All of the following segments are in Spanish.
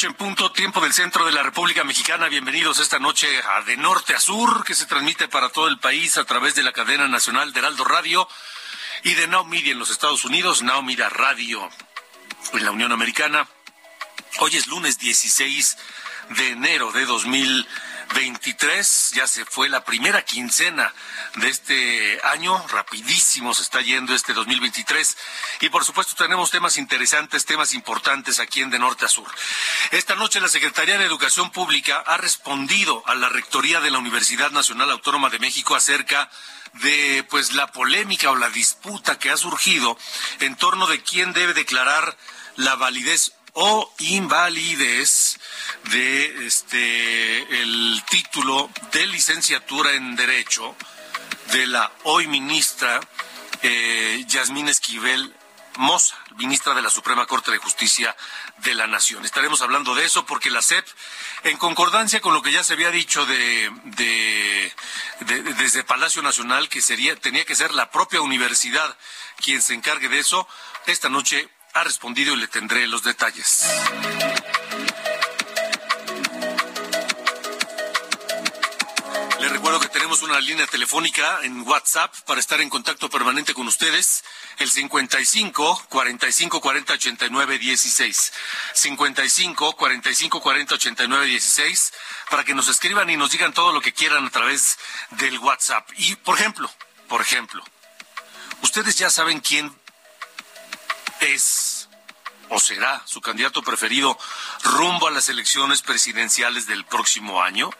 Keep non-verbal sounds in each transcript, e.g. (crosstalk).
Noche en punto, tiempo del centro de la República Mexicana. Bienvenidos esta noche a De Norte a Sur, que se transmite para todo el país a través de la cadena nacional de Heraldo Radio y de Now en los Estados Unidos, Now Radio en la Unión Americana. Hoy es lunes 16 de enero de 2023. Ya se fue la primera quincena de este año. Rapidísimo se está yendo este 2023. Y por supuesto tenemos temas interesantes, temas importantes aquí en De Norte a Sur. Esta noche la Secretaría de Educación Pública ha respondido a la Rectoría de la Universidad Nacional Autónoma de México acerca de pues la polémica o la disputa que ha surgido en torno de quién debe declarar la validez o invalidez de este el título de licenciatura en derecho de la hoy ministra eh, Yasmín Esquivel Moza, ministra de la Suprema Corte de Justicia de la Nación. Estaremos hablando de eso porque la SEP, en concordancia con lo que ya se había dicho de, de, de- desde Palacio Nacional, que sería, tenía que ser la propia universidad quien se encargue de eso, esta noche ha respondido y le tendré los detalles. Les recuerdo que tenemos una línea telefónica en WhatsApp para estar en contacto permanente con ustedes, el 55 45 40 89 16. 55 45 40 89 16 para que nos escriban y nos digan todo lo que quieran a través del WhatsApp. Y por ejemplo, por ejemplo, ustedes ya saben quién es o será su candidato preferido rumbo a las elecciones presidenciales del próximo año?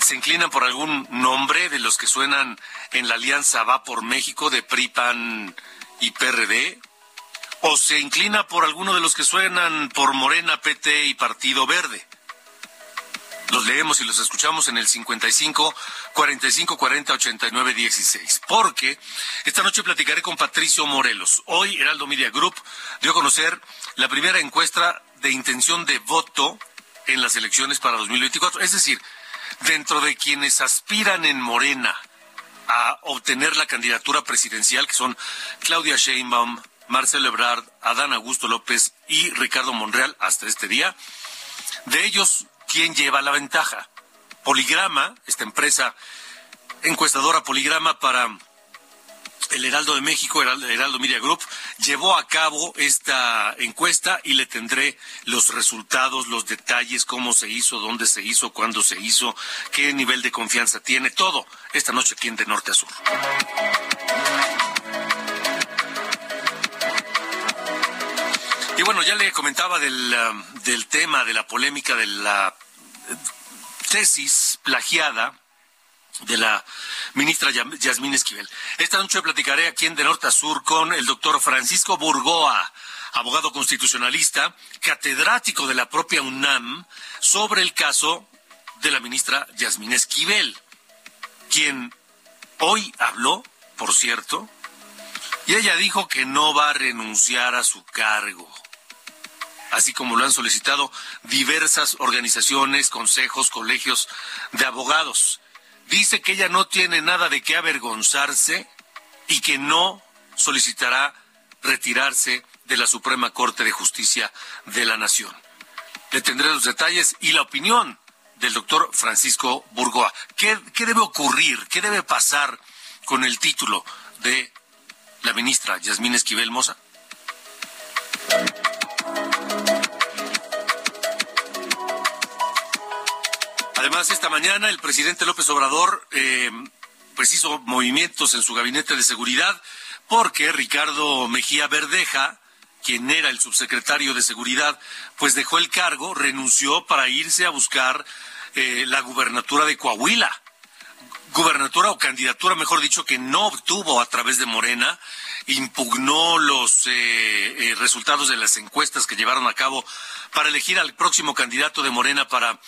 ¿Se inclinan por algún nombre de los que suenan en la alianza Va por México de PRI, PAN y PRD? ¿O se inclina por alguno de los que suenan por Morena, PT y Partido Verde? Los leemos y los escuchamos en el 55 45 40 89 16. Porque esta noche platicaré con Patricio Morelos. Hoy Heraldo Media Group dio a conocer la primera encuesta de intención de voto en las elecciones para 2024. Es decir, dentro de quienes aspiran en Morena a obtener la candidatura presidencial, que son Claudia Sheinbaum, Marcelo Ebrard, Adán Augusto López y Ricardo Monreal hasta este día, de ellos, ¿quién lleva la ventaja? Poligrama, esta empresa encuestadora Poligrama para el Heraldo de México, Heraldo, Heraldo Media Group, llevó a cabo esta encuesta y le tendré los resultados, los detalles, cómo se hizo, dónde se hizo, cuándo se hizo, qué nivel de confianza tiene, todo esta noche aquí en De Norte a Sur. Y bueno, ya le comentaba del, um, del tema, de la polémica de la tesis plagiada de la ministra Yasmín Esquivel. Esta noche platicaré aquí en De Norte a Sur con el doctor Francisco Burgoa, abogado constitucionalista, catedrático de la propia UNAM, sobre el caso de la ministra Yasmín Esquivel, quien hoy habló, por cierto, y ella dijo que no va a renunciar a su cargo así como lo han solicitado diversas organizaciones, consejos, colegios de abogados. Dice que ella no tiene nada de qué avergonzarse y que no solicitará retirarse de la Suprema Corte de Justicia de la Nación. Le tendré los detalles y la opinión del doctor Francisco Burgoa. ¿Qué, ¿Qué, debe ocurrir? ¿Qué debe pasar con el título de la ministra Yasmín Esquivel Moza? Además, esta mañana el presidente López Obrador eh, pues hizo movimientos en su gabinete de seguridad porque Ricardo Mejía Verdeja, quien era el subsecretario de Seguridad, pues dejó el cargo, renunció para irse a buscar eh, la gubernatura de Coahuila. Gubernatura o candidatura, mejor dicho, que no obtuvo a través de Morena, impugnó los eh, eh, resultados de las encuestas que llevaron a cabo para elegir al próximo candidato de Morena para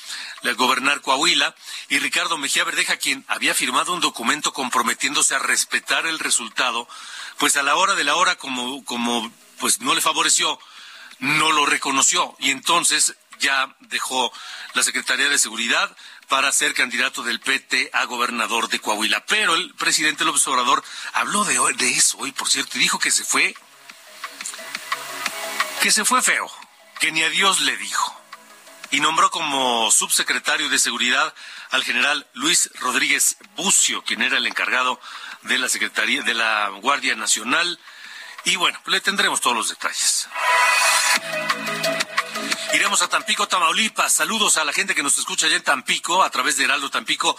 gobernar Coahuila, y Ricardo Mejía Verdeja, quien había firmado un documento comprometiéndose a respetar el resultado, pues a la hora de la hora, como, como pues no le favoreció, no lo reconoció, y entonces ya dejó la Secretaría de Seguridad para ser candidato del PT a gobernador de Coahuila. Pero el presidente López Obrador habló de, de eso hoy, por cierto, y dijo que se fue, que se fue feo, que ni a Dios le dijo. Y nombró como subsecretario de Seguridad al general Luis Rodríguez Bucio, quien era el encargado de la Secretaría de la Guardia Nacional. Y bueno, le tendremos todos los detalles. Iremos a Tampico, Tamaulipas. Saludos a la gente que nos escucha allá en Tampico, a través de Heraldo Tampico.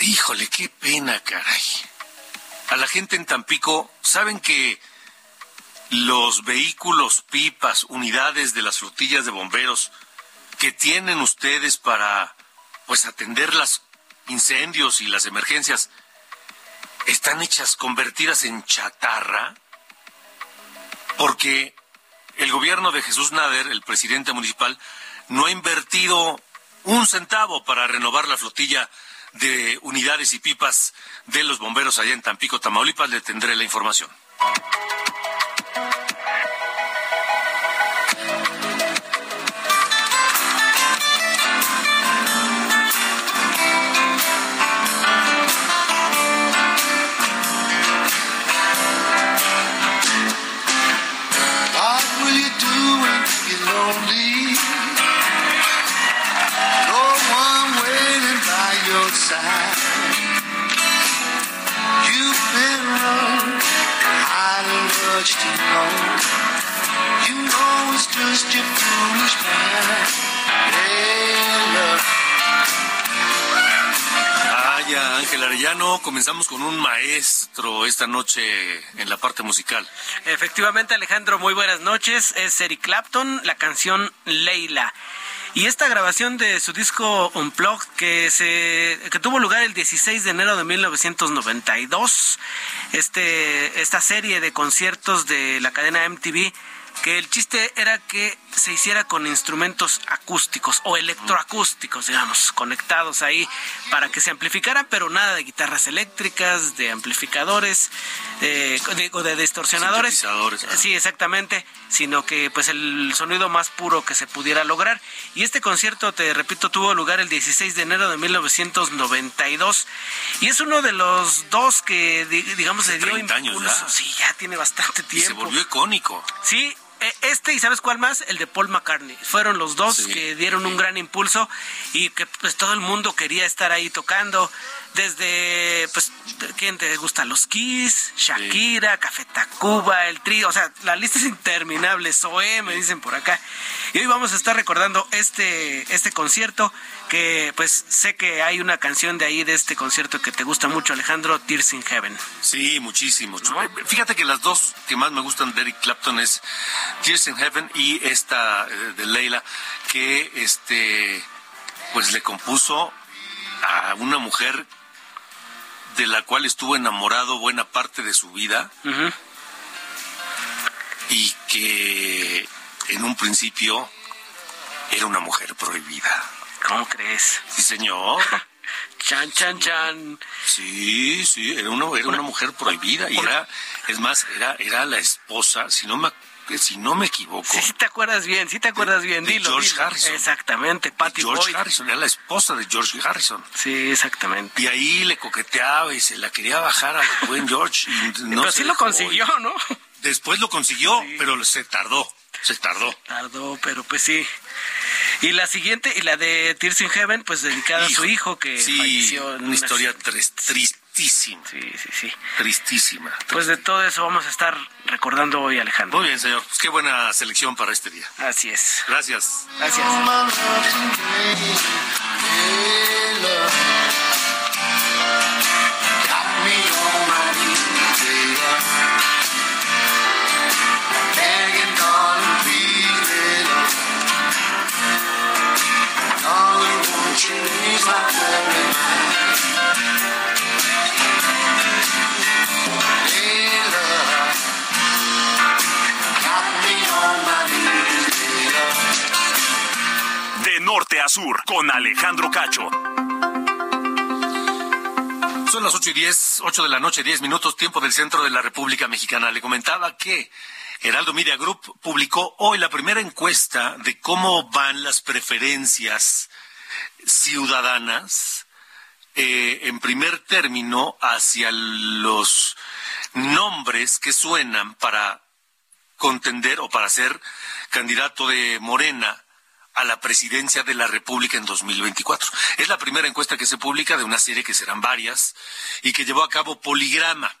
Híjole, qué pena, caray. A la gente en Tampico, ¿saben que los vehículos, pipas, unidades de las flotillas de bomberos que tienen ustedes para pues atender los incendios y las emergencias están hechas convertidas en chatarra? Porque el gobierno de Jesús Nader, el presidente municipal, no ha invertido un centavo para renovar la flotilla de unidades y pipas de los bomberos allá en Tampico, Tamaulipas. Le tendré la información. Vaya, Ángel Arellano, comenzamos con un maestro esta noche en la parte musical. Efectivamente, Alejandro, muy buenas noches. Es Eric Clapton, la canción Leila. Y esta grabación de su disco Unplugged que se que tuvo lugar el 16 de enero de 1992, este esta serie de conciertos de la cadena MTV que el chiste era que se hiciera con instrumentos acústicos o electroacústicos, digamos, conectados ahí para que se amplificaran, pero nada de guitarras eléctricas, de amplificadores, eh, de, de distorsionadores. Sí, exactamente, sino que pues el sonido más puro que se pudiera lograr. Y este concierto, te repito, tuvo lugar el 16 de enero de 1992 y es uno de los dos que, digamos, se dio impulso. Sí, ya tiene bastante tiempo. Y se volvió icónico. Sí, este y sabes cuál más, el de Paul McCartney. Fueron los dos que dieron un gran impulso y que pues todo el mundo quería estar ahí tocando. Desde, pues, ¿quién te gusta? Los Kiss, Shakira, Café Tacuba, el trío, o sea, la lista es interminable, Zoe, me dicen por acá. Y hoy vamos a estar recordando este, este concierto, que pues sé que hay una canción de ahí, de este concierto que te gusta mucho, Alejandro, Tears in Heaven. Sí, muchísimo. Fíjate que las dos que más me gustan de Eric Clapton es Tears in Heaven y esta eh, de Leila, que este, pues le compuso a una mujer de la cual estuvo enamorado buena parte de su vida y que en un principio era una mujer prohibida. ¿Cómo crees? Sí, señor. (laughs) chan, chan, chan. Sí, sí, era una, era una mujer prohibida y era, es más, era, era la esposa, si no me si no me equivoco. Sí, sí te acuerdas bien, sí te acuerdas bien, de dilo. George dilo. Harrison. Exactamente, Patty George Boyd. Harrison, era la esposa de George Harrison. Sí, exactamente. Y ahí le coqueteaba y se la quería bajar al buen George. Y (laughs) no Pero sí lo consiguió, ¿no? Después lo consiguió, pero se tardó, se tardó. Tardó, pero pues sí. Y la siguiente, y la de Tears in Heaven, pues dedicada a su hijo que sí, falleció en una historia tris- tristísima, Sí, sí, sí. tristísima. Pues de todo eso vamos a estar recordando hoy, Alejandro. Muy bien, señor. Pues qué buena selección para este día. Así es. Gracias. Gracias. Sur, con Alejandro Cacho. Son las ocho y diez, ocho de la noche, diez minutos, tiempo del centro de la República Mexicana. Le comentaba que Heraldo Media Group publicó hoy la primera encuesta de cómo van las preferencias ciudadanas eh, en primer término hacia los nombres que suenan para contender o para ser candidato de Morena a la presidencia de la República en 2024. Es la primera encuesta que se publica de una serie que serán varias y que llevó a cabo Poligrama,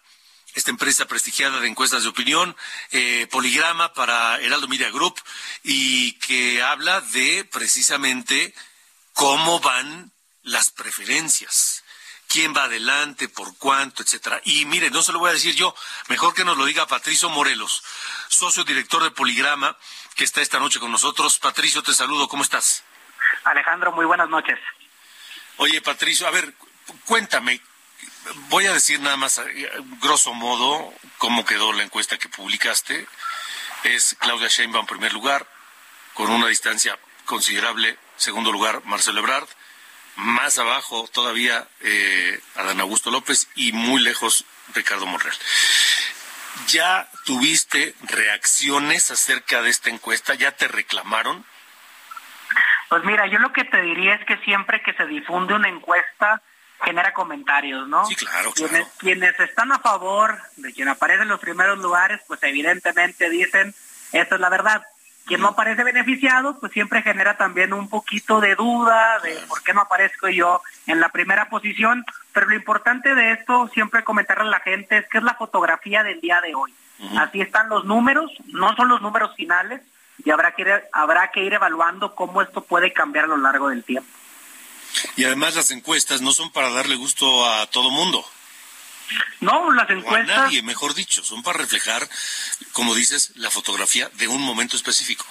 esta empresa prestigiada de encuestas de opinión, eh, Poligrama para Heraldo Media Group y que habla de precisamente cómo van las preferencias quién va adelante, por cuánto, etcétera. Y mire, no se lo voy a decir yo, mejor que nos lo diga Patricio Morelos, socio director de Poligrama, que está esta noche con nosotros. Patricio, te saludo, ¿cómo estás? Alejandro, muy buenas noches. Oye, Patricio, a ver, cuéntame, voy a decir nada más, eh, grosso modo, cómo quedó la encuesta que publicaste. Es Claudia Sheinbaum en primer lugar, con una distancia considerable. Segundo lugar, Marcelo Ebrard. Más abajo todavía eh, Adán Augusto López y muy lejos Ricardo Monreal. ¿Ya tuviste reacciones acerca de esta encuesta? ¿Ya te reclamaron? Pues mira, yo lo que te diría es que siempre que se difunde una encuesta genera comentarios, ¿no? Sí, claro, claro. Quienes, quienes están a favor de quien aparece en los primeros lugares, pues evidentemente dicen, esta es la verdad. Quien no aparece beneficiado, pues siempre genera también un poquito de duda de por qué no aparezco yo en la primera posición. Pero lo importante de esto, siempre comentarle a la gente, es que es la fotografía del día de hoy. Así están los números, no son los números finales, y habrá que, ir, habrá que ir evaluando cómo esto puede cambiar a lo largo del tiempo. Y además las encuestas no son para darle gusto a todo mundo. No, las O a encuestas... nadie, mejor dicho, son para reflejar, como dices, la fotografía de un momento específico.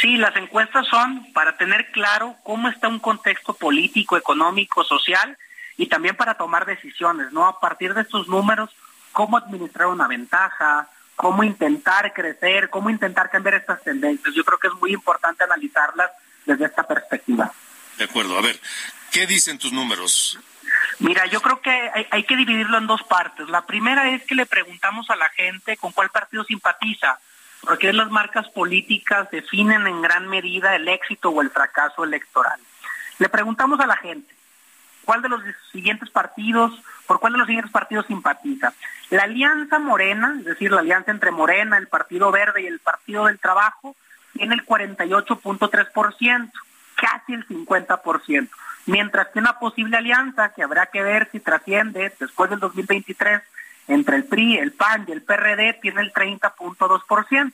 Sí, las encuestas son para tener claro cómo está un contexto político, económico, social y también para tomar decisiones, ¿no? A partir de estos números, cómo administrar una ventaja, cómo intentar crecer, cómo intentar cambiar estas tendencias. Yo creo que es muy importante analizarlas desde esta perspectiva. De acuerdo, a ver, ¿qué dicen tus números? Mira, yo creo que hay, hay, que dividirlo en dos partes. La primera es que le preguntamos a la gente con cuál partido simpatiza, porque las marcas políticas definen en gran medida el éxito o el fracaso electoral. Le preguntamos a la gente, ¿cuál de los siguientes partidos, por cuál de los siguientes partidos simpatiza? La alianza morena, es decir, la alianza entre Morena, el Partido Verde y el Partido del Trabajo, tiene el 48.3%, casi el 50% mientras que una posible alianza que habrá que ver si trasciende después del 2023 entre el PRI, el PAN y el PRD tiene el 30.2%.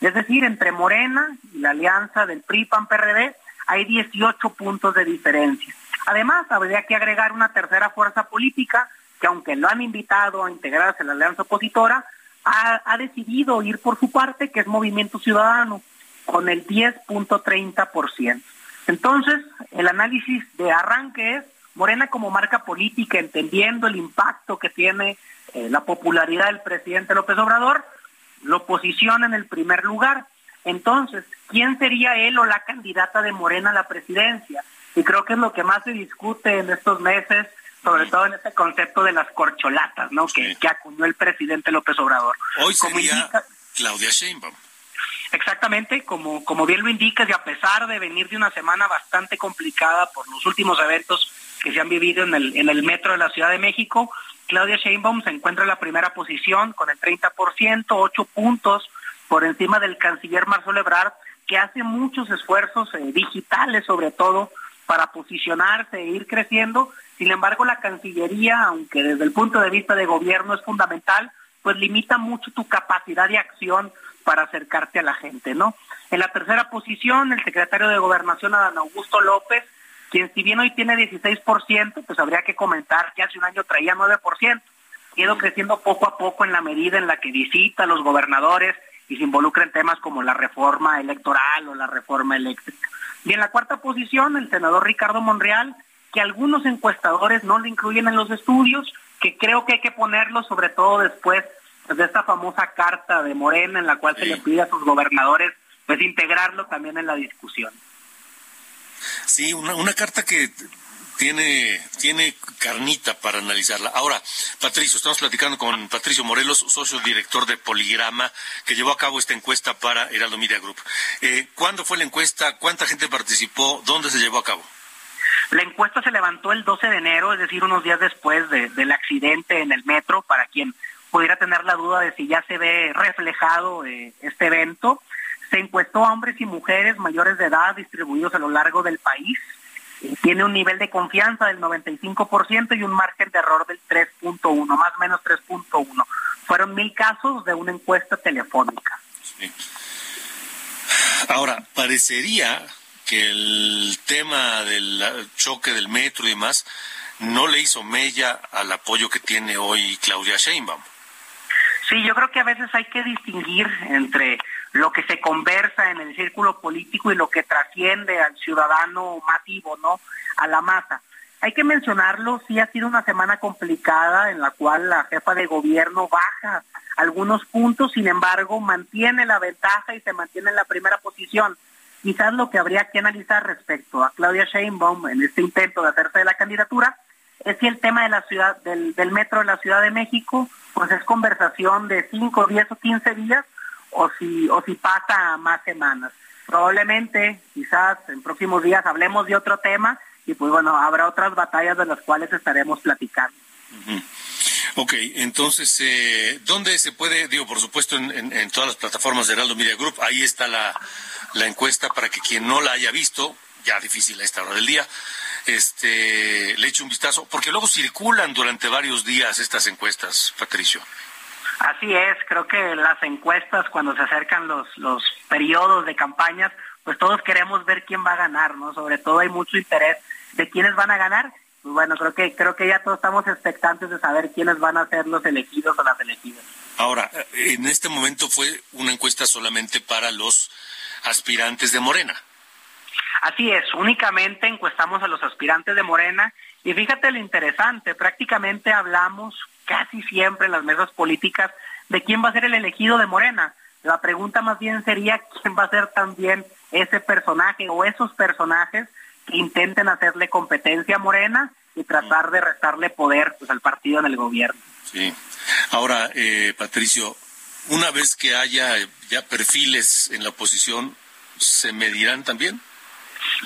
Es decir, entre Morena y la alianza del PRI, PAN, PRD hay 18 puntos de diferencia. Además, habría que agregar una tercera fuerza política que aunque lo han invitado a integrarse a la alianza opositora, ha, ha decidido ir por su parte, que es Movimiento Ciudadano, con el 10.30%. Entonces, el análisis de arranque es Morena como marca política, entendiendo el impacto que tiene eh, la popularidad del presidente López Obrador, lo posiciona en el primer lugar. Entonces, ¿quién sería él o la candidata de Morena a la presidencia? Y creo que es lo que más se discute en estos meses, sobre todo en este concepto de las corcholatas, ¿no? Sí. Que, que acuñó el presidente López Obrador. Hoy Como sería indica- Claudia Sheinbaum. Exactamente, como, como bien lo indicas, y a pesar de venir de una semana bastante complicada por los últimos eventos que se han vivido en el, en el metro de la Ciudad de México, Claudia Sheinbaum se encuentra en la primera posición con el 30%, 8 puntos por encima del canciller Marcelo Ebrard, que hace muchos esfuerzos eh, digitales sobre todo para posicionarse e ir creciendo. Sin embargo, la Cancillería, aunque desde el punto de vista de gobierno es fundamental, pues limita mucho tu capacidad de acción para acercarte a la gente, ¿no? En la tercera posición, el secretario de Gobernación, Adán Augusto López, quien si bien hoy tiene 16%, pues habría que comentar que hace un año traía 9%. Ha creciendo poco a poco en la medida en la que visita a los gobernadores y se involucra en temas como la reforma electoral o la reforma eléctrica. Y en la cuarta posición, el senador Ricardo Monreal, que algunos encuestadores no le incluyen en los estudios, que creo que hay que ponerlo sobre todo después de esta famosa carta de Morena en la cual se le pide a sus gobernadores pues integrarlo también en la discusión. Sí, una, una carta que tiene, tiene carnita para analizarla. Ahora, Patricio, estamos platicando con Patricio Morelos, socio director de Poligrama, que llevó a cabo esta encuesta para Heraldo Media Group. Eh, ¿Cuándo fue la encuesta? ¿Cuánta gente participó? ¿Dónde se llevó a cabo? La encuesta se levantó el 12 de enero, es decir, unos días después del accidente en el metro, para quien pudiera tener la duda de si ya se ve reflejado eh, este evento. Se encuestó a hombres y mujeres mayores de edad distribuidos a lo largo del país. Tiene un nivel de confianza del 95% y un margen de error del 3.1, más o menos 3.1. Fueron mil casos de una encuesta telefónica. Ahora, parecería que el tema del choque del metro y demás no le hizo mella al apoyo que tiene hoy Claudia Sheinbaum. Sí, yo creo que a veces hay que distinguir entre lo que se conversa en el círculo político y lo que trasciende al ciudadano masivo, ¿no? A la masa. Hay que mencionarlo, sí ha sido una semana complicada en la cual la jefa de gobierno baja algunos puntos, sin embargo, mantiene la ventaja y se mantiene en la primera posición. Quizás lo que habría que analizar respecto a Claudia Sheinbaum en este intento de hacerse de la candidatura es si el tema de la ciudad, del, del metro de la Ciudad de México pues es conversación de 5, 10 o 15 días o si, o si pasa más semanas. Probablemente, quizás en próximos días hablemos de otro tema y pues bueno, habrá otras batallas de las cuales estaremos platicando. Ok, entonces, eh, ¿dónde se puede, digo, por supuesto, en, en, todas las plataformas de Heraldo Media Group, ahí está la, la encuesta para que quien no la haya visto, ya difícil a esta hora del día, este, le eche un vistazo, porque luego circulan durante varios días estas encuestas, Patricio. Así es, creo que las encuestas cuando se acercan los, los periodos de campañas, pues todos queremos ver quién va a ganar, ¿no? Sobre todo hay mucho interés de quiénes van a ganar. Pues bueno, creo que creo que ya todos estamos expectantes de saber quiénes van a ser los elegidos o las elegidas. Ahora, en este momento fue una encuesta solamente para los aspirantes de Morena. Así es, únicamente encuestamos a los aspirantes de Morena y fíjate lo interesante, prácticamente hablamos casi siempre en las mesas políticas de quién va a ser el elegido de Morena. La pregunta más bien sería quién va a ser también ese personaje o esos personajes que intenten hacerle competencia a Morena y tratar de restarle poder pues, al partido en el gobierno. Sí. Ahora, eh, Patricio, una vez que haya ya perfiles en la oposición, ¿se medirán también?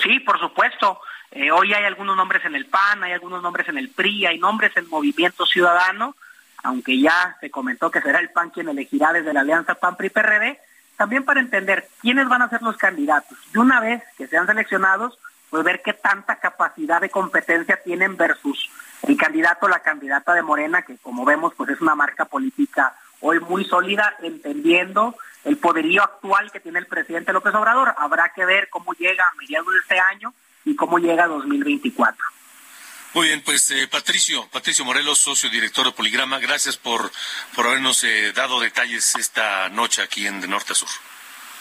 Sí, por supuesto. Eh, hoy hay algunos nombres en el PAN, hay algunos nombres en el PRI, hay nombres en Movimiento Ciudadano, aunque ya se comentó que será el PAN quien elegirá desde la alianza PAN-PRI-PRD, también para entender quiénes van a ser los candidatos. De una vez que sean seleccionados, pues ver qué tanta capacidad de competencia tienen versus el candidato o la candidata de Morena, que como vemos, pues es una marca política hoy muy sólida, entendiendo el poderío actual que tiene el presidente López Obrador. Habrá que ver cómo llega a mediados de este año y cómo llega a 2024. Muy bien, pues eh, Patricio, Patricio Morelos, socio director de Poligrama, gracias por, por habernos eh, dado detalles esta noche aquí en De Norte a Sur.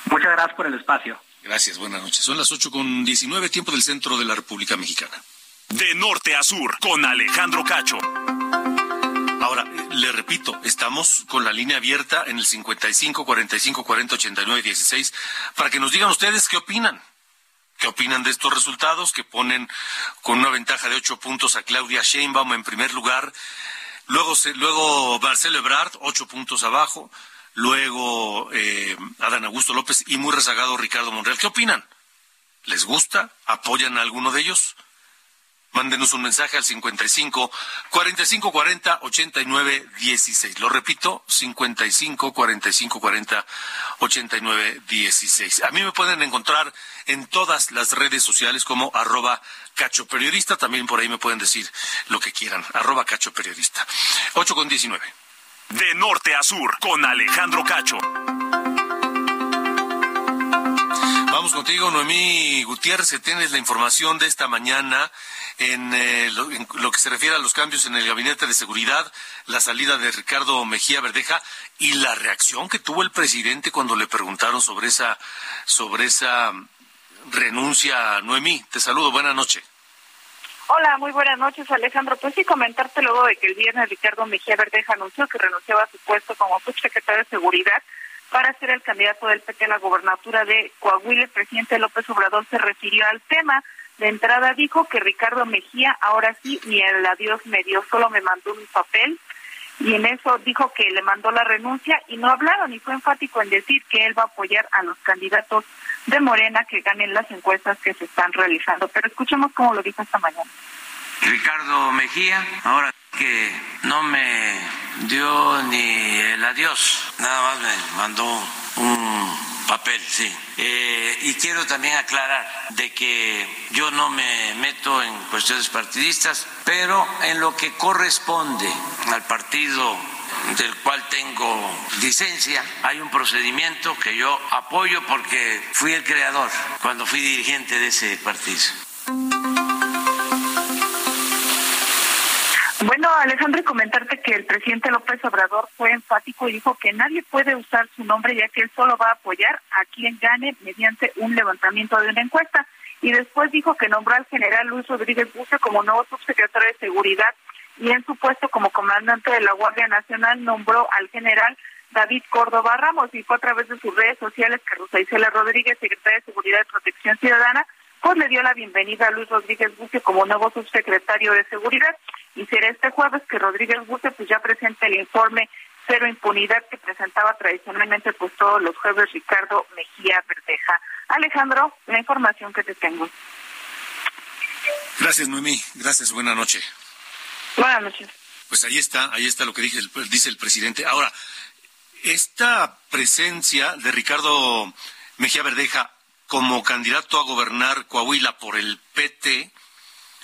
Muchas gracias por el espacio. Gracias, buenas noches. Son las 8 con 19, tiempo del centro de la República Mexicana. De Norte a Sur, con Alejandro Cacho. Ahora, le repito, estamos con la línea abierta en el 55 45 40 89 16 para que nos digan ustedes qué opinan. ¿Qué opinan de estos resultados que ponen con una ventaja de ocho puntos a Claudia Sheinbaum en primer lugar? Luego, luego Marcelo Ebrard, ocho puntos abajo. luego eh, Adán Augusto López y muy rezagado Ricardo Monreal. ¿Qué opinan? ¿Les gusta? ¿Apoyan a alguno de ellos? Mándenos un mensaje al 55 45 40 89 16. Lo repito, 55 45 40 89 16. A mí me pueden encontrar en todas las redes sociales como arroba cacho periodista. También por ahí me pueden decir lo que quieran. Arroba cacho periodista. 8 con 19. De norte a sur, con Alejandro Cacho. Contigo, Noemí Gutiérrez, tienes la información de esta mañana en, eh, lo, que se refiere a los cambios en el gabinete de seguridad, la salida de Ricardo Mejía Verdeja y la reacción que tuvo el presidente cuando le preguntaron sobre esa, sobre esa renuncia. Noemí, te saludo, buena noche. Hola, muy buenas noches, Alejandro. Pues sí, comentarte luego de que el viernes Ricardo Mejía Verdeja anunció que renunciaba a su puesto como subsecretario de Seguridad para ser el candidato del PT a la gobernatura de Coahuila. El presidente López Obrador se refirió al tema. De entrada dijo que Ricardo Mejía ahora sí ni el adiós me dio, solo me mandó un papel y en eso dijo que le mandó la renuncia y no hablaron y fue enfático en decir que él va a apoyar a los candidatos de Morena que ganen las encuestas que se están realizando. Pero escuchemos cómo lo dijo esta mañana. Ricardo Mejía, ahora que no me dio ni el adiós, nada más me mandó un papel, sí. Eh, y quiero también aclarar de que yo no me meto en cuestiones partidistas, pero en lo que corresponde al partido del cual tengo licencia, hay un procedimiento que yo apoyo porque fui el creador cuando fui dirigente de ese partido. Bueno, Alejandro, comentarte que el presidente López Obrador fue enfático y dijo que nadie puede usar su nombre ya que él solo va a apoyar a quien gane mediante un levantamiento de una encuesta. Y después dijo que nombró al general Luis Rodríguez Buce como nuevo subsecretario de Seguridad y en su puesto como comandante de la Guardia Nacional nombró al general David Córdoba Ramos y fue a través de sus redes sociales que Rosa Isela Rodríguez, secretaria de Seguridad y Protección Ciudadana, pues le dio la bienvenida a Luis Rodríguez Buce como nuevo subsecretario de Seguridad y será este jueves que Rodríguez Buce pues ya presente el informe cero impunidad que presentaba tradicionalmente pues todos los jueves Ricardo Mejía Verdeja. Alejandro, la información que te tengo. Gracias, Noemí. Gracias. Buena noche. Buenas noches. Pues ahí está, ahí está lo que dice el, dice el presidente. Ahora, esta presencia de Ricardo Mejía Verdeja como candidato a gobernar Coahuila por el PT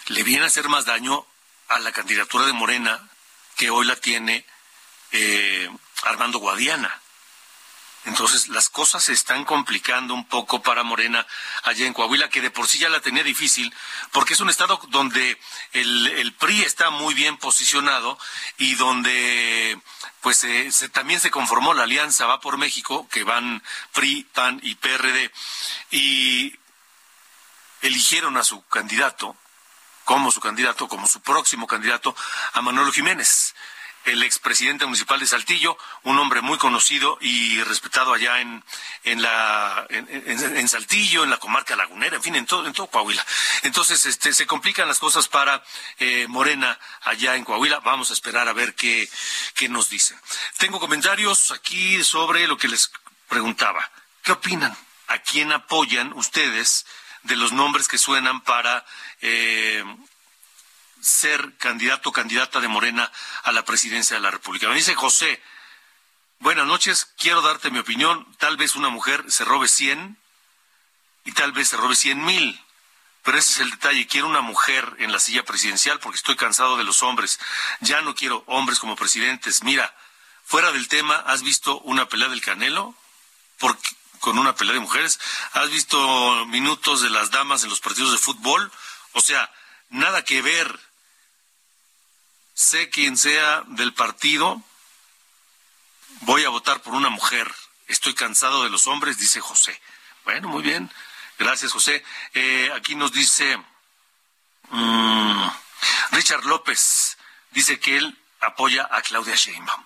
le viene a hacer más daño a la candidatura de Morena que hoy la tiene eh, Armando Guadiana. Entonces las cosas se están complicando un poco para Morena allá en Coahuila, que de por sí ya la tenía difícil, porque es un estado donde el, PRI está muy bien posicionado y donde pues se, también se conformó la alianza Va por México, que van PRI, PAN y PRD, y eligieron a su candidato como su candidato, como su próximo candidato, a Manuel Jiménez el expresidente municipal de Saltillo, un hombre muy conocido y respetado allá en, en la en, Saltillo, en la comarca lagunera, en fin, en todo, en todo Coahuila. Entonces, este, se complican las cosas para eh, Morena allá en Coahuila. Vamos a esperar a ver qué, qué nos dicen. Tengo comentarios aquí sobre lo que les preguntaba. ¿Qué opinan? ¿A quién apoyan ustedes de los nombres que suenan para eh, ser candidato o candidata de Morena a la presidencia de la República. Me dice José, buenas noches, quiero darte mi opinión. Tal vez una mujer se robe 100 y tal vez se robe 100 mil. Pero ese es el detalle. Quiero una mujer en la silla presidencial porque estoy cansado de los hombres. Ya no quiero hombres como presidentes. Mira, fuera del tema, ¿has visto una pelea del Canelo? con una pelea de mujeres. ¿Has visto minutos de las damas en los partidos de fútbol? O sea, nada que ver sé quien sea del partido, voy a votar por una mujer. Estoy cansado de los hombres, dice José. Bueno, muy bien. Gracias, José. Eh, aquí nos dice mm, Richard López, dice que él apoya a Claudia Sheinbaum.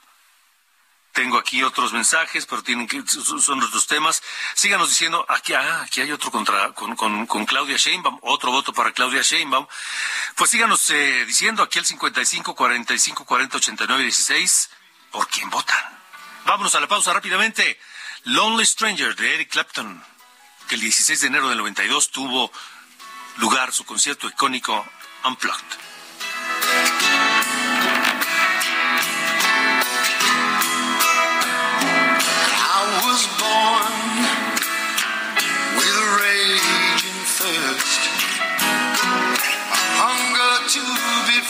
Tengo aquí otros mensajes, pero tienen son otros temas. Síganos diciendo, aquí, ah, aquí hay otro contra con, con, con, Claudia Sheinbaum, otro voto para Claudia Sheinbaum. Pues síganos eh, diciendo aquí el 55 45 40 89 16 por quién votan. Vámonos a la pausa rápidamente. Lonely Stranger de Eric Clapton, que el 16 de enero del 92 tuvo lugar su concierto icónico Unplugged.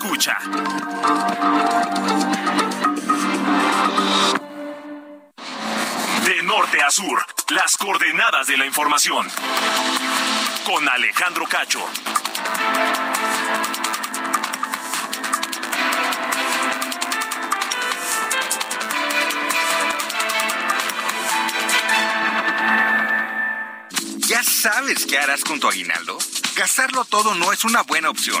Escucha. De norte a sur, las coordenadas de la información. Con Alejandro Cacho. ¿Ya sabes qué harás con tu aguinaldo? Gastarlo todo no es una buena opción.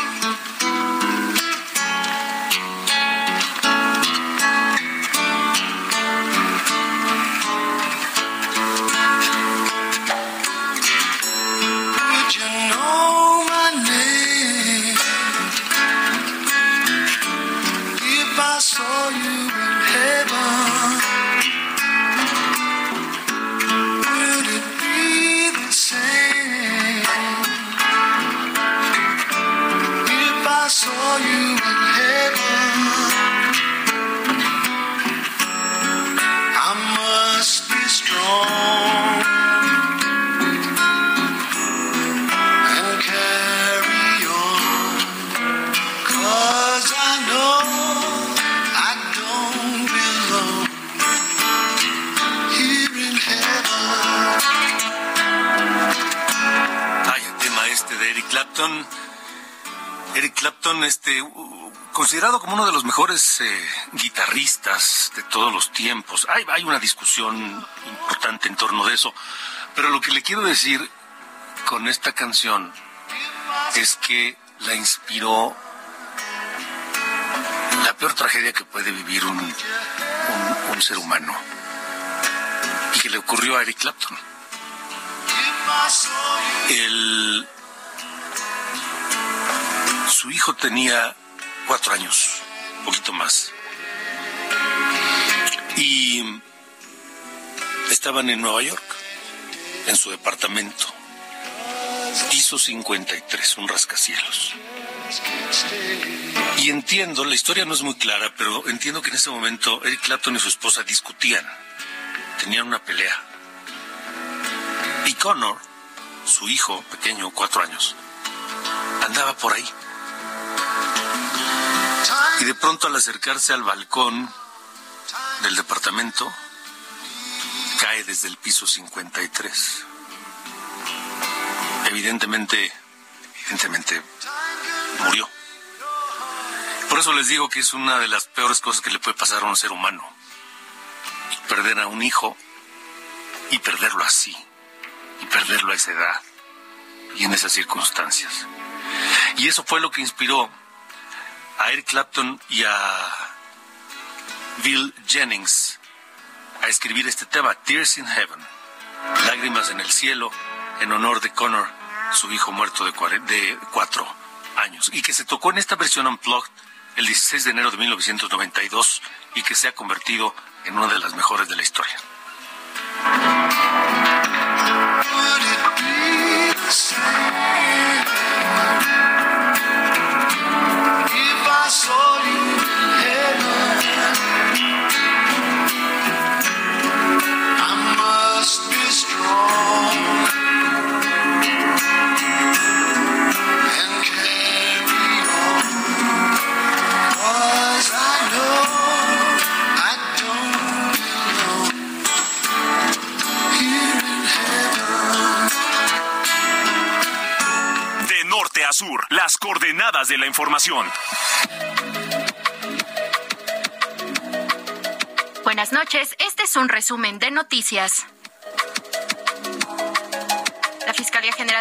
los mejores eh, guitarristas de todos los tiempos. Hay, una discusión importante en torno de eso. Pero lo que le quiero decir con esta canción es que la inspiró la peor tragedia que puede vivir un, un, un ser humano. Y que le ocurrió a Eric Clapton. El, su hijo tenía cuatro años, poquito más. Y estaban en Nueva York, en su departamento. Piso 53, un rascacielos. Y entiendo, la historia no es muy clara, pero entiendo que en ese momento Eric Clapton y su esposa discutían. Tenían una pelea. Y Connor, su hijo pequeño, cuatro años, andaba por ahí. Y de pronto al acercarse al balcón del departamento, cae desde el piso 53. Evidentemente, evidentemente murió. Por eso les digo que es una de las peores cosas que le puede pasar a un ser humano. Perder a un hijo y perderlo así, y perderlo a esa edad y en esas circunstancias. Y eso fue lo que inspiró a Eric Clapton y a Bill Jennings a escribir este tema, Tears in Heaven, Lágrimas en el Cielo, en honor de Connor, su hijo muerto de, de cuatro años, y que se tocó en esta versión Unplugged el 16 de enero de 1992 y que se ha convertido en una de las mejores de la historia. Sur, las coordenadas de la información. Buenas noches, este es un resumen de noticias.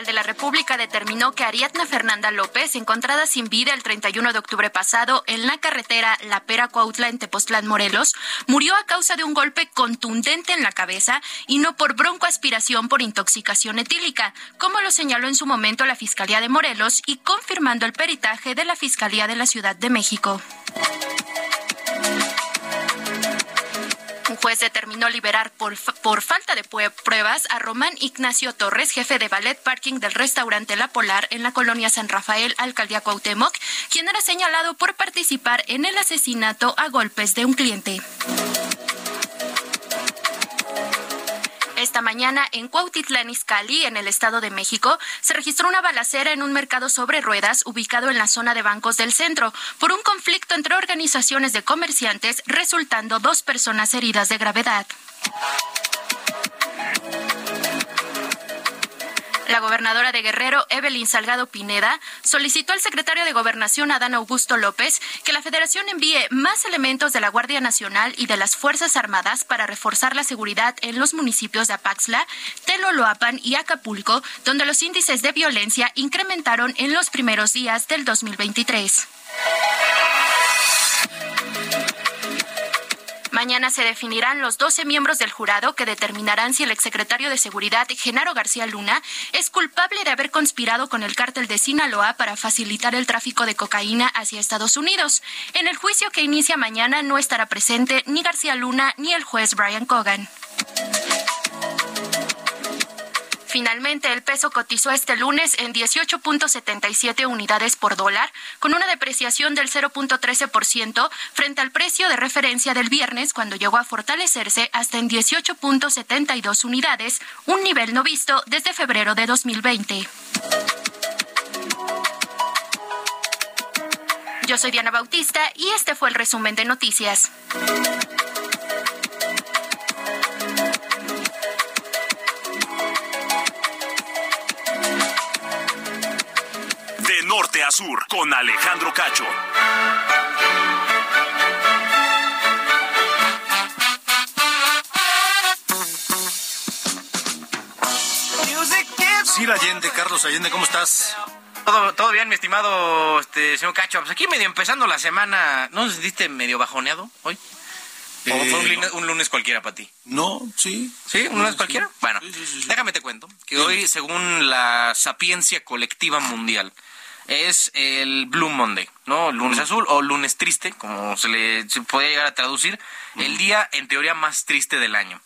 De la República determinó que Ariadna Fernanda López, encontrada sin vida el 31 de octubre pasado en la carretera La Pera Cuautla en Tepoztlán, Morelos, murió a causa de un golpe contundente en la cabeza y no por broncoaspiración por intoxicación etílica, como lo señaló en su momento la Fiscalía de Morelos y confirmando el peritaje de la Fiscalía de la Ciudad de México. Juez determinó liberar por, por falta de pruebas a Román Ignacio Torres, jefe de ballet parking del restaurante La Polar en la colonia San Rafael, alcaldía Cuauhtémoc, quien era señalado por participar en el asesinato a golpes de un cliente. Esta mañana en Cuautitlán Izcalli, en el Estado de México, se registró una balacera en un mercado sobre ruedas ubicado en la zona de bancos del centro por un conflicto entre organizaciones de comerciantes, resultando dos personas heridas de gravedad. La gobernadora de Guerrero, Evelyn Salgado Pineda, solicitó al secretario de Gobernación, Adán Augusto López, que la Federación envíe más elementos de la Guardia Nacional y de las Fuerzas Armadas para reforzar la seguridad en los municipios de Apaxla, Teloloapan y Acapulco, donde los índices de violencia incrementaron en los primeros días del 2023. Mañana se definirán los 12 miembros del jurado que determinarán si el exsecretario de Seguridad, Genaro García Luna, es culpable de haber conspirado con el cártel de Sinaloa para facilitar el tráfico de cocaína hacia Estados Unidos. En el juicio que inicia mañana no estará presente ni García Luna ni el juez Brian Cogan. Finalmente, el peso cotizó este lunes en 18.77 unidades por dólar, con una depreciación del 0.13% frente al precio de referencia del viernes, cuando llegó a fortalecerse hasta en 18.72 unidades, un nivel no visto desde febrero de 2020. Yo soy Diana Bautista y este fue el resumen de noticias. Sur con Alejandro Cacho. Sir Allende, Carlos Allende, ¿cómo estás? Todo, todo bien, mi estimado este, señor Cacho. Pues aquí medio empezando la semana, ¿no te sentiste medio bajoneado hoy? ¿O fue un, Eh, lunes, un lunes cualquiera para ti? No, sí. ¿Sí? ¿Un lunes Sí. cualquiera? Bueno, Sí, sí, sí, sí. déjame te cuento que hoy, según la sapiencia colectiva mundial, es el Blue Monday, ¿no? Lunes azul o lunes triste, como se le se puede llegar a traducir, el día en teoría más triste del año.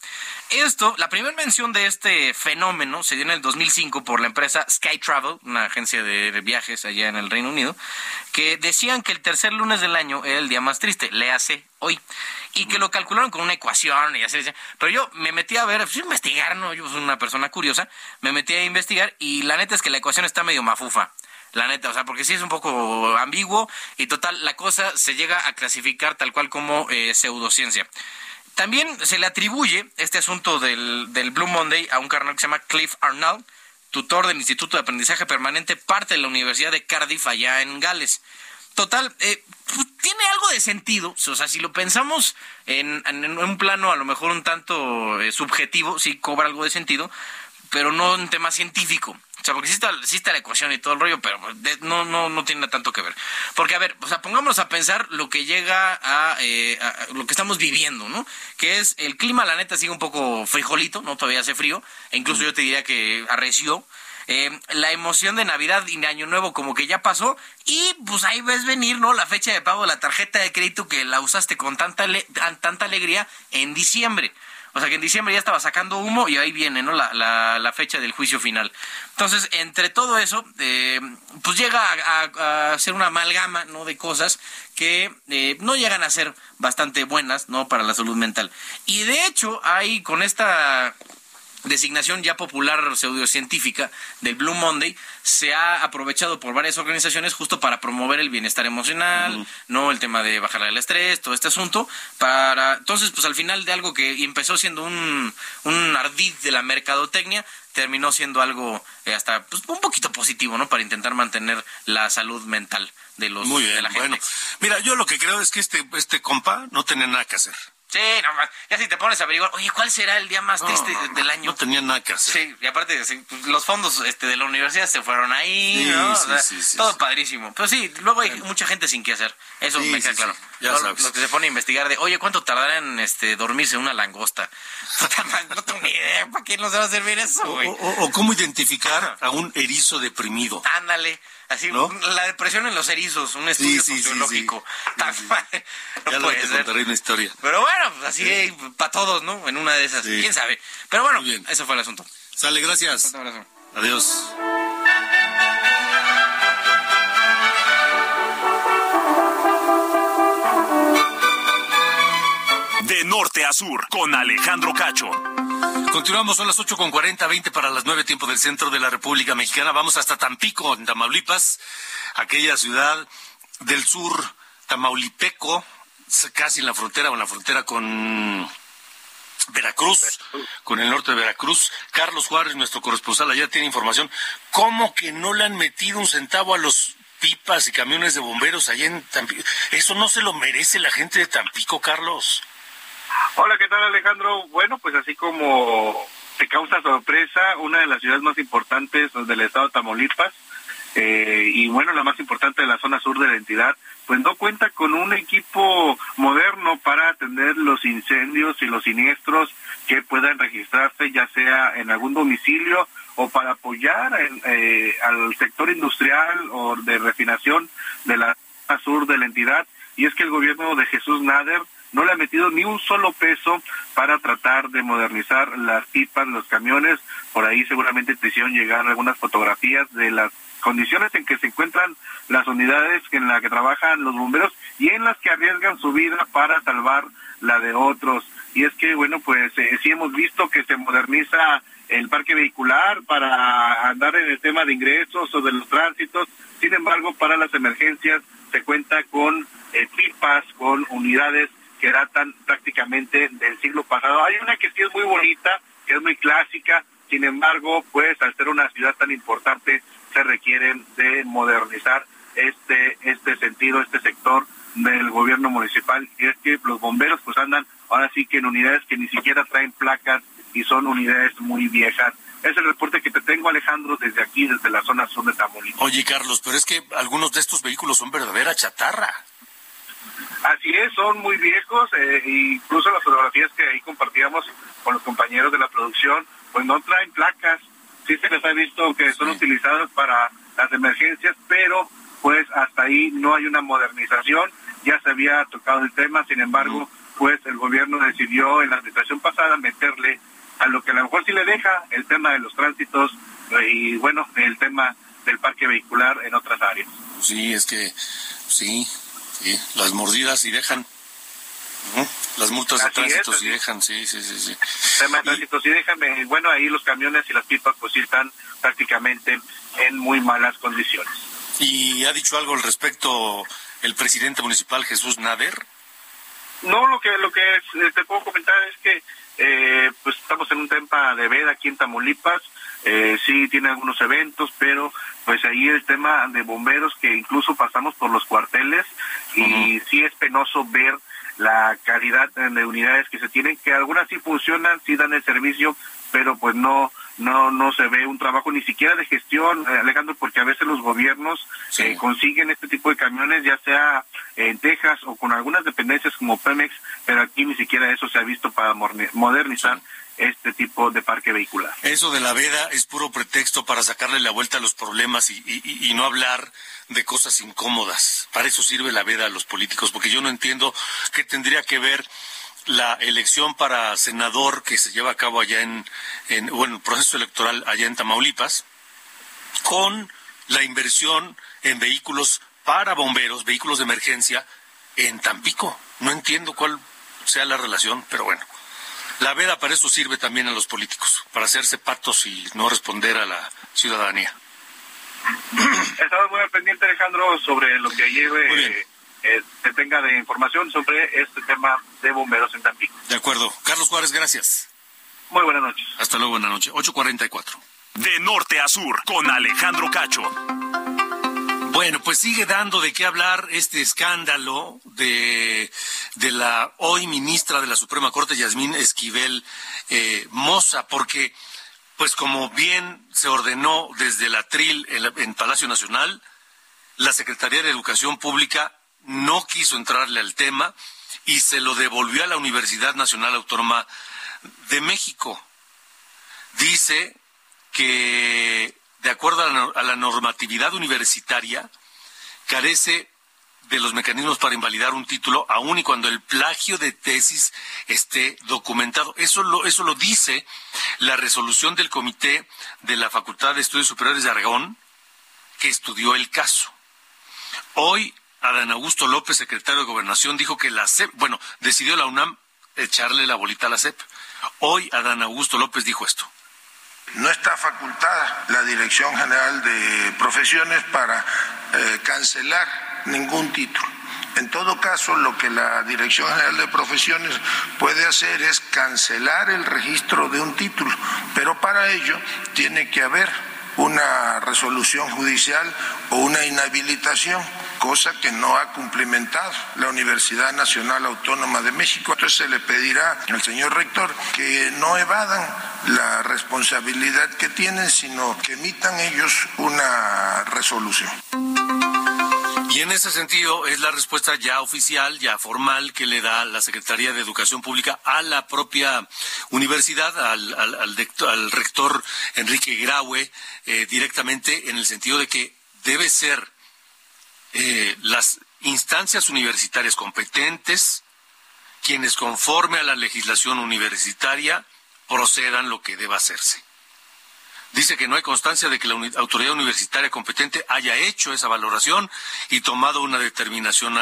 Esto, la primera mención de este fenómeno se dio en el 2005 por la empresa Sky Travel, una agencia de viajes allá en el Reino Unido, que decían que el tercer lunes del año era el día más triste, le hace hoy, y que lo calcularon con una ecuación y así decían. Pero yo me metí a ver, pues, investigar, ¿no? Yo soy una persona curiosa, me metí a investigar y la neta es que la ecuación está medio mafufa. La neta, o sea, porque sí es un poco ambiguo y total, la cosa se llega a clasificar tal cual como eh, pseudociencia. También se le atribuye este asunto del, del Blue Monday a un carnal que se llama Cliff Arnold, tutor del Instituto de Aprendizaje Permanente, parte de la Universidad de Cardiff allá en Gales. Total, eh, pues, tiene algo de sentido, o sea, si lo pensamos en, en un plano a lo mejor un tanto eh, subjetivo, sí cobra algo de sentido, pero no en tema científico. O sea, porque sí está, la ecuación y todo el rollo, pero no, no, no tiene tanto que ver. Porque, a ver, o sea, pongámonos a pensar lo que llega eh, a, lo que estamos viviendo, ¿no? Que es el clima, la neta, sigue un poco frijolito, ¿no? Todavía hace frío, e incluso yo te diría que arreció. Eh, la emoción de Navidad y de Año Nuevo como que ya pasó y pues ahí ves venir, ¿no? La fecha de pago de la tarjeta de crédito que la usaste con tanta, tanta alegría en diciembre. O sea que en diciembre ya estaba sacando humo y ahí viene, ¿no? La, la, fecha del juicio final. Entonces, entre todo eso, eh, pues llega a, ser una amalgama, ¿no? De cosas que eh, no llegan a ser bastante buenas, ¿no? Para la salud mental. Y de hecho, hay con esta designación ya popular pseudocientífica del Blue Monday se ha aprovechado por varias organizaciones justo para promover el bienestar emocional, no el tema de bajar el estrés, todo este asunto, para entonces pues al final de algo que empezó siendo un, un ardid de la mercadotecnia, terminó siendo algo eh, hasta pues, un poquito positivo, ¿no? Para intentar mantener la salud mental de los Muy de la gente. Bueno, mira, yo lo que creo es que este este compa no tiene nada que hacer. Sí, no, ya si te pones a averiguar, oye, ¿cuál será el día más triste del año? No tenía nada que hacer. Sí, y aparte, pues, los fondos este, de la universidad se fueron ahí, ¿no? sí, sí, todo padrísimo. Pero sí, luego hay mucha gente sin qué hacer. Eso me queda claro. Ya sabes. Lo que se pone a investigar de, oye, ¿cuánto tardará en este, dormirse una langosta? (laughs) no tengo ni idea, ¿para qué nos va a servir eso, güey? O, cómo identificar a un erizo deprimido. Ándale. Así, la depresión en los erizos, un estudio sociológico. ya lo te contaré una historia. Pero bueno, pues así para todos, ¿no? En una de esas, quién sabe. Pero bueno, eso fue el asunto. Sale, gracias. Un abrazo. Adiós. De norte a sur, con Alejandro Cacho. Continuamos, son las ocho con cuarenta, veinte para las nueve, tiempo del centro de la República Mexicana. Vamos hasta Tampico, en Tamaulipas, aquella ciudad del sur tamaulipeco, casi en la frontera o en la frontera con Veracruz, con el norte de Veracruz. Carlos Juárez, nuestro corresponsal allá, tiene información. ¿Cómo que no le han metido un centavo a los pipas y camiones de bomberos allá en Tampico? ¿Eso no se lo merece la gente de Tampico, Carlos? Hola, ¿qué tal Alejandro? Bueno, pues así como te causa sorpresa, una de las ciudades más importantes del estado de Tamaulipas, eh, y bueno, la más importante de la zona sur de la entidad, pues no cuenta con un equipo moderno para atender los incendios y los siniestros que puedan registrarse, ya sea en algún domicilio o para apoyar eh, al sector industrial o de refinación de la zona sur de la entidad. Y es que el gobierno de Jesús Nader no le ha metido ni un solo peso para tratar de modernizar las pipas, los camiones. Por ahí seguramente te hicieron llegar algunas fotografías de las condiciones en que se encuentran las unidades en las que trabajan los bomberos y en las que arriesgan su vida para salvar la de otros. Y es que, bueno, pues eh, sí hemos visto que se moderniza el parque vehicular para andar en el tema de ingresos o de los tránsitos. Sin embargo, para las emergencias se cuenta con eh, pipas, con unidades que datan prácticamente del siglo pasado. Hay una que sí es muy bonita, que es muy clásica, sin embargo, pues al ser una ciudad tan importante, se requieren de modernizar este, este sentido, este sector del gobierno municipal. Y es que los bomberos pues andan ahora sí que en unidades que ni siquiera traen placas y son unidades muy viejas. Es el reporte que te tengo, Alejandro, desde aquí, desde la zona sur de Tamaulipas. Oye, Carlos, pero es que algunos de estos vehículos son verdadera chatarra. Así es, son muy viejos, eh, incluso las fotografías que ahí compartíamos con los compañeros de la producción, pues no traen placas, sí se les ha visto que son utilizadas para las emergencias, pero pues hasta ahí no hay una modernización, ya se había tocado el tema, sin embargo, pues el gobierno decidió en la administración pasada meterle a lo que a lo mejor sí le deja el tema de los tránsitos eh, y bueno, el tema del parque vehicular en otras áreas. Sí, es que sí, Sí, las mordidas y dejan. Las multas de tránsito sí dejan, sí, sí, sí. sí. Tema de tránsito sí dejan. Eh, bueno, ahí los camiones y las pipas pues sí están prácticamente en muy malas condiciones. ¿Y ha dicho algo al respecto el presidente municipal Jesús Nader? No, lo que lo que eh, te puedo comentar es que eh, pues estamos en un tema de veda aquí en Tamaulipas. Eh, sí tiene algunos eventos, pero pues ahí el tema de bomberos que incluso pasamos por los cuarteles y sí es penoso ver la calidad de unidades que se tienen, que algunas sí funcionan, sí dan el servicio, pero pues no no no se ve un trabajo ni siquiera de gestión, eh, Alejandro, porque a veces los gobiernos eh, consiguen este tipo de camiones, ya sea en Texas o con algunas dependencias como Pemex, pero aquí ni siquiera eso se ha visto para modernizar. Este tipo de parque vehicular. Eso de la veda es puro pretexto para sacarle la vuelta a los problemas y, no hablar de cosas incómodas. Para eso sirve la veda a los políticos, porque yo no entiendo qué tendría que ver la elección para senador que se lleva a cabo allá en, en bueno, el proceso electoral allá en Tamaulipas, con la inversión en vehículos para bomberos, vehículos de emergencia, en Tampico. No entiendo cuál sea la relación, pero bueno. La veda para eso sirve también a los políticos, para hacerse patos y no responder a la ciudadanía. Estaba muy pendiente, Alejandro, sobre lo que lleve eh, se tenga de información sobre este tema de bomberos en Tampico. De acuerdo. Carlos Juárez, gracias. Muy buenas noches. Hasta luego, buenas noches. 8.44. De norte a sur, con Alejandro Cacho. Bueno, pues sigue dando de qué hablar este escándalo de, de la hoy ministra de la Suprema Corte, Yasmín Esquivel eh, Moza, porque, pues como bien se ordenó desde la tril en, en Palacio Nacional, la Secretaría de Educación Pública no quiso entrarle al tema y se lo devolvió a la Universidad Nacional Autónoma de México. Dice que, de acuerdo a la normatividad universitaria, carece de los mecanismos para invalidar un título, aun y cuando el plagio de tesis esté documentado. Eso eso lo dice la resolución del Comité de la Facultad de Estudios Superiores de Aragón, que estudió el caso. Hoy Adán Augusto López, secretario de Gobernación, dijo que la CEP, bueno, decidió la UNAM echarle la bolita a la CEP. Hoy Adán Augusto López dijo esto. No está facultada la Dirección General de Profesiones para eh, cancelar ningún título. En todo caso, lo que la Dirección General de Profesiones puede hacer es cancelar el registro de un título, pero para ello tiene que haber una resolución judicial o una inhabilitación, cosa que no ha cumplimentado la Universidad Nacional Autónoma de México. Entonces se le pedirá al señor rector que no evadan la responsabilidad que tienen, sino que emitan ellos una resolución. Y en ese sentido es la respuesta ya oficial, ya formal que le da la Secretaría de Educación Pública a la propia universidad, al, al, rector Enrique Graue, eh, directamente en el sentido de que debe ser eh, las instancias universitarias competentes quienes conforme a la legislación universitaria procedan lo que deba hacerse dice que no hay constancia de que la autoridad universitaria competente haya hecho esa valoración y tomado una determinación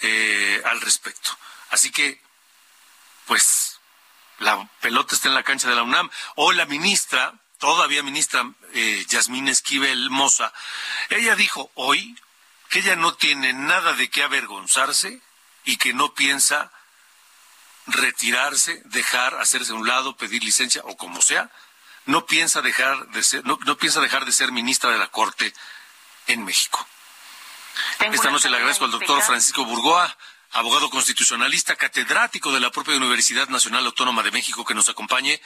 eh, al respecto. Así que, pues, la pelota está en la cancha de la UNAM. O la ministra, todavía ministra eh, Yasmín Esquivel Moza, ella dijo hoy que ella no tiene nada de qué avergonzarse y que no piensa retirarse, dejar, hacerse a un lado, pedir licencia o como sea, no piensa dejar de ser, no, piensa dejar de ser ministra de la Corte en México. Esta noche le agradezco al doctor Francisco Burgoa, abogado constitucionalista, catedrático de la propia Universidad Nacional Autónoma de México, que nos acompañe.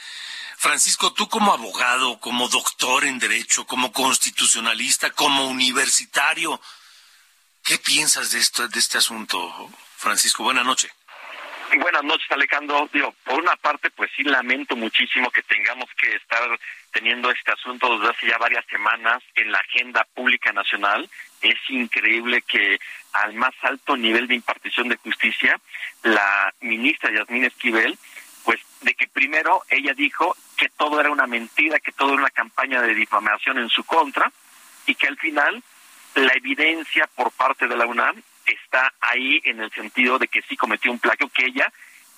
Francisco, tú como abogado, como doctor en Derecho, como constitucionalista, como universitario, ¿qué piensas de, esto, de este asunto, Francisco? Buenas noches. Buenas noches, Alejandro. Digo, por una parte, pues sí lamento muchísimo que tengamos que estar teniendo este asunto desde hace ya varias semanas en la agenda pública nacional. Es increíble que al más alto nivel de impartición de justicia, la ministra Yasmín Esquivel, pues de que primero ella dijo que todo era una mentira, que todo era una campaña de difamación en su contra, y que al final la evidencia por parte de la UNAM está ahí en el sentido de que sí cometió un plagio que ella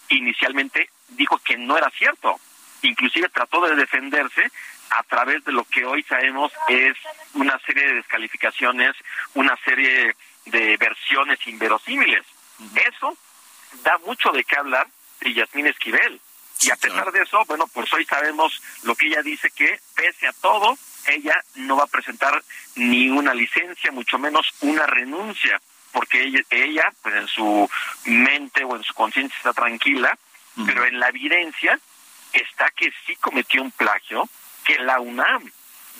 inicialmente dijo que no era cierto. Inclusive trató de defenderse a través de lo que hoy sabemos es una serie de descalificaciones, una serie de versiones inverosímiles. Eso da mucho de qué hablar de Yasmín Esquivel. Y a pesar de eso, bueno, pues hoy sabemos lo que ella dice que pese a todo, ella no va a presentar ni una licencia, mucho menos una renuncia, porque ella, ella pues en su mente o en su conciencia está tranquila, pero en la evidencia está que sí cometió un plagio, que la UNAM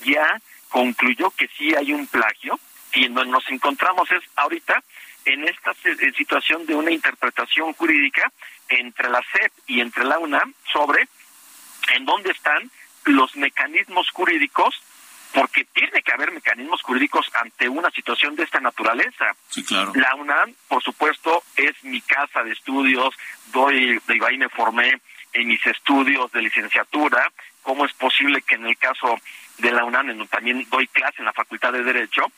ya concluyó que sí hay un plagio y en donde nos encontramos es ahorita en esta situación de una interpretación jurídica entre la SEP y entre la UNAM sobre en dónde están los mecanismos jurídicos porque tiene que haber mecanismos jurídicos ante una situación de esta naturaleza. Sí, claro. La UNAM, por supuesto, es mi casa de estudios, doy, de ahí me formé en mis estudios de licenciatura, cómo es posible que en el caso de la UNAM, en donde también doy clase en la Facultad de Derecho,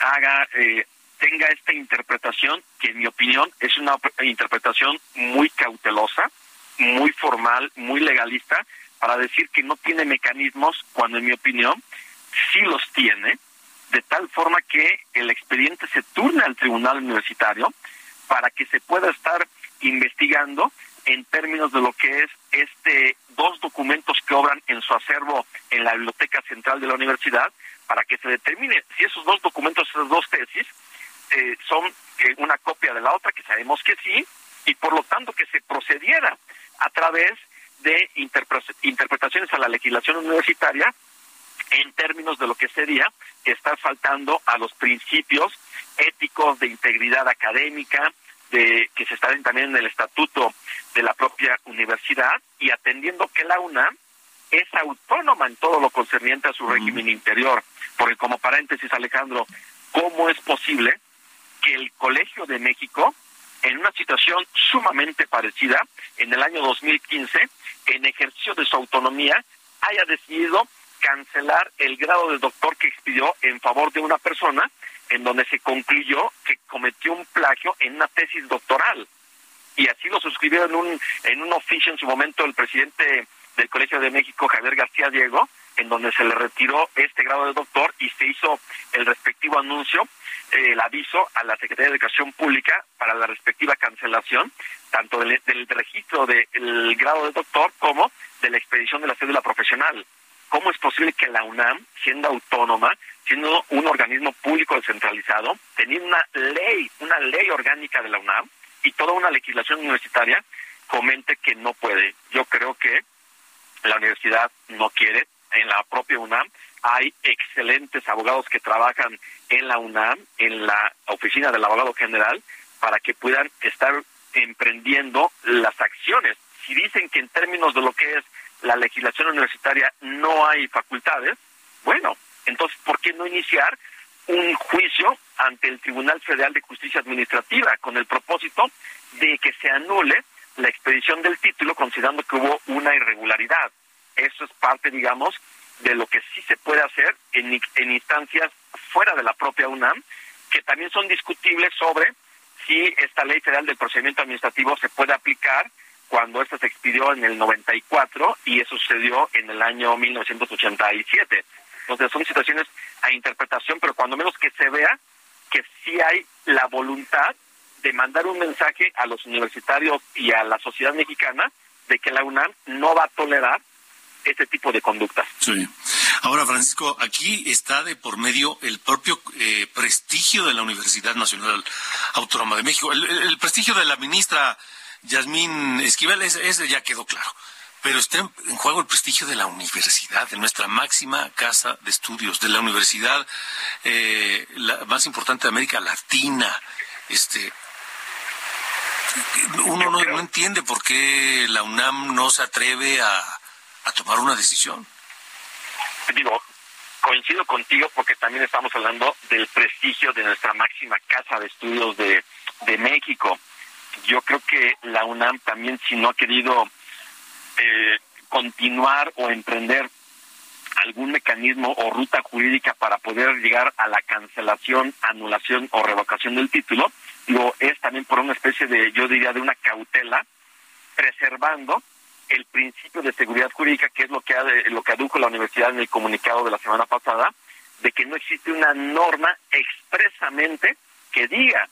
haga eh, tenga esta interpretación que en mi opinión es una interpretación muy cautelosa, muy formal, muy legalista para decir que no tiene mecanismos cuando en mi opinión sí los tiene, de tal forma que el expediente se turne al tribunal universitario para que se pueda estar investigando en términos de lo que es este dos documentos que obran en su acervo en la biblioteca central de la universidad para que se determine si esos dos documentos, esas dos tesis, eh, son eh, una copia de la otra, que sabemos que sí, y por lo tanto que se procediera a través de interpretaciones a la legislación universitaria en términos de lo que sería estar faltando a los principios éticos de integridad académica, de que se están también en el estatuto de la propia universidad y atendiendo que la UNAM es autónoma en todo lo concerniente a su régimen interior. Porque como paréntesis, Alejandro, ¿cómo es posible que el Colegio de México, en una situación sumamente parecida, en el año 2015, en ejercicio de su autonomía, haya decidido cancelar el grado de doctor que expidió en favor de una persona en donde se concluyó que cometió un plagio en una tesis doctoral. Y así lo suscribió en un, en un oficio en su momento el presidente del Colegio de México, Javier García Diego, en donde se le retiró este grado de doctor y se hizo el respectivo anuncio, eh, el aviso a la Secretaría de Educación Pública para la respectiva cancelación, tanto del, del registro del grado de doctor como de la expedición de la cédula profesional. ¿Cómo es posible que la UNAM, siendo autónoma, siendo un organismo público descentralizado, teniendo una ley, una ley orgánica de la UNAM y toda una legislación universitaria, comente que no puede? Yo creo que la universidad no quiere, en la propia UNAM hay excelentes abogados que trabajan en la UNAM, en la oficina del abogado general, para que puedan estar emprendiendo las acciones. Si dicen que en términos de lo que es la legislación universitaria no hay facultades, bueno, entonces, ¿por qué no iniciar un juicio ante el Tribunal Federal de Justicia Administrativa con el propósito de que se anule la expedición del título considerando que hubo una irregularidad? Eso es parte, digamos, de lo que sí se puede hacer en, en instancias fuera de la propia UNAM, que también son discutibles sobre si esta ley federal del procedimiento administrativo se puede aplicar cuando esta se expidió en el 94 y eso sucedió en el año 1987. Entonces son situaciones a interpretación, pero cuando menos que se vea que sí hay la voluntad de mandar un mensaje a los universitarios y a la sociedad mexicana de que la UNAM no va a tolerar este tipo de conductas. Sí. Ahora, Francisco, aquí está de por medio el propio eh, prestigio de la Universidad Nacional Autónoma de México, el prestigio de la ministra Yasmín Esquivel, ese, ya quedó claro. Pero está en, juego el prestigio de la universidad, de nuestra máxima casa de estudios, de la universidad eh, la más importante de América Latina. Este, uno no, entiende por qué la UNAM no se atreve a, tomar una decisión. Digo, coincido contigo porque también estamos hablando del prestigio de nuestra máxima casa de estudios de México yo creo que la UNAM también si no ha querido eh, continuar o emprender algún mecanismo o ruta jurídica para poder llegar a la cancelación, anulación o revocación del título, lo es también por una especie de, yo diría, de una cautela, preservando el principio de seguridad jurídica, que es lo que, lo que adujo la universidad en el comunicado de la semana pasada, de que no existe una norma expresamente que diga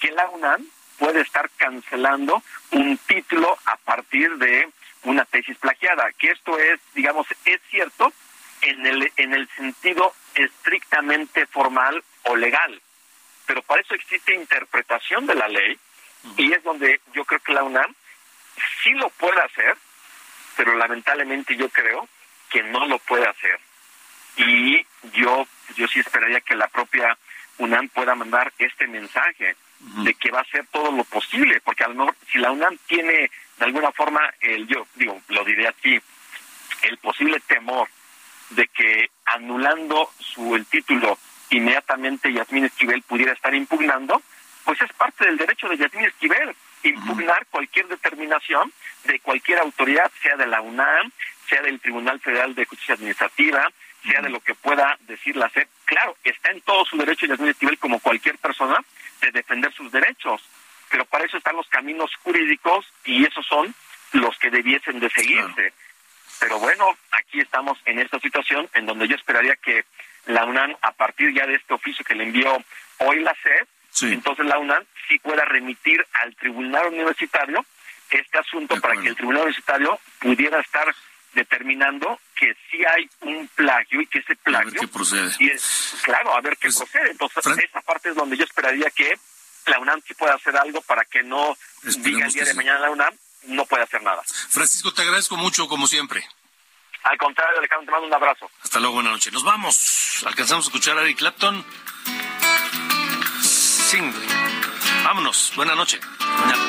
que la UNAM puede estar cancelando un título a partir de una tesis plagiada, que esto es, digamos, es cierto en el, en el sentido estrictamente formal o legal, pero para eso existe interpretación de la ley y es donde yo creo que la UNAM sí lo puede hacer, pero lamentablemente yo creo que no lo puede hacer. Y yo, yo sí esperaría que la propia UNAM pueda mandar este mensaje de que va a hacer todo lo posible, porque a lo mejor si la UNAM tiene de alguna forma, el, yo digo, lo diré así, el posible temor de que anulando su el título inmediatamente Yasmín Esquivel pudiera estar impugnando, pues es parte del derecho de Yasmín Esquivel impugnar cualquier determinación de cualquier autoridad, sea de la UNAM, sea del Tribunal Federal de Justicia Administrativa, sea de lo que pueda decir la SEP. Claro, está en todo su derecho Yasmín Esquivel como cualquier persona de defender sus derechos, pero para eso están los caminos jurídicos y esos son los que debiesen de seguirse. Pero bueno, aquí estamos en esta situación en donde yo esperaría que la UNAM, a partir ya de este oficio que le envió hoy la SED, entonces la UNAM sí pueda remitir al tribunal universitario este asunto para que el tribunal universitario pudiera estar determinando que sí hay un plagio y que ese plagio procede. Y es, claro a ver qué Pues, procede entonces esa parte es donde yo esperaría que la UNAM sí pueda hacer algo para que no diga el día de sí. mañana la UNAM no puede hacer nada Francisco, te agradezco mucho, como siempre. al contrario Alejandro te mando un abrazo Hasta luego, buena noche. Nos vamos. Alcanzamos a escuchar a Eric Clapton. Single. Vámonos. Buena noche. Mañana.